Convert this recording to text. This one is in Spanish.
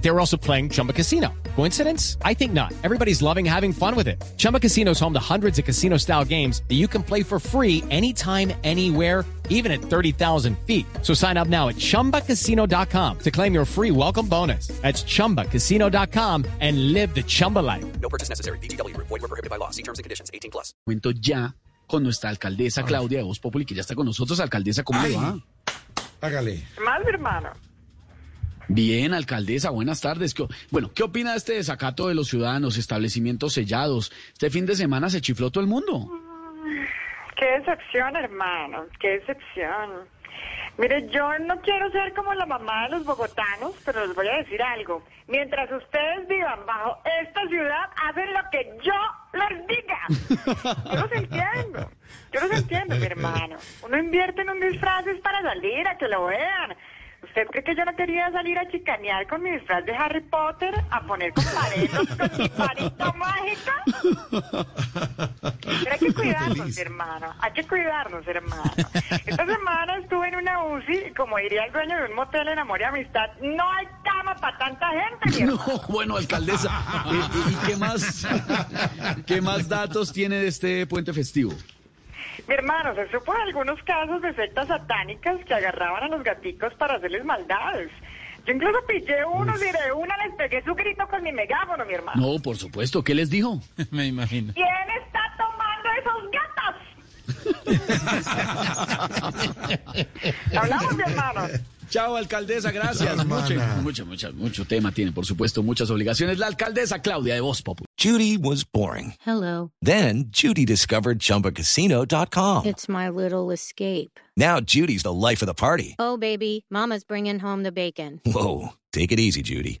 They were also playing Chumba Casino. Coincidence? I think not. Everybody's loving having fun with it. Chumba Casino is home to hundreds of casino style games that you can play for free anytime, anywhere, even at 30,000 feet. So sign up now at chumbacasino.com to claim your free welcome bonus. That's chumbacasino.com and live the Chumba life. No purchase necessary. BGW. Void were prohibited by law. See terms and conditions. 18 plus. momento ya con nuestra alcaldesa ah. Claudia de Voz Populi, que ya está con nosotros. Alcaldesa, ¿cómo le va? Hágale. Más, hermano. Bien, alcaldesa, buenas tardes. ¿Qué- bueno, ¿qué opina de este desacato de los ciudadanos, establecimientos sellados? Este fin de semana se chifló todo el mundo. Qué decepción, hermano. Qué decepción. Mire, yo no quiero ser como la mamá de los bogotanos, pero les voy a decir algo. Mientras ustedes vivan bajo esta ciudad, hacen lo que yo les diga. Yo los entiendo. Yo los entiendo, mi hermano. Uno invierte en un disfraz para salir, a que lo vean. ¿Usted cree que yo no quería salir a chicanear con mi disfraz de Harry Potter? ¿A poner compareros con mi varita mágica? Pero hay que cuidarnos, hermano. Hay que cuidarnos, hermano. Esta semana estuve en una UCI y como diría el dueño de un motel en Amor y Amistad, no hay cama para tanta gente, mi No, bueno, alcaldesa, ¿y, y- y qué más, qué más datos tiene de este puente festivo? Mi hermano, se supo de algunos casos de sectas satánicas que agarraban a los gaticos para hacerles maldades. Yo incluso pillé uno y de una les pegué su grito con mi megáfono, mi hermano. No, por supuesto, ¿qué les dijo? Me imagino. ¿Quién Hablamos, mi hermano. Chao, alcaldesa, gracias. Mucho, mucho, mucho, mucho tema tiene, por supuesto, muchas obligaciones. La alcaldesa Claudia de Voz Populi. Judy was boring. Hello. Then Judy discovered ChumbaCasino.com. It's my little escape. Now Judy's the life of the party. Oh, baby, Mama's bringing home the bacon. Whoa, take it easy, Judy.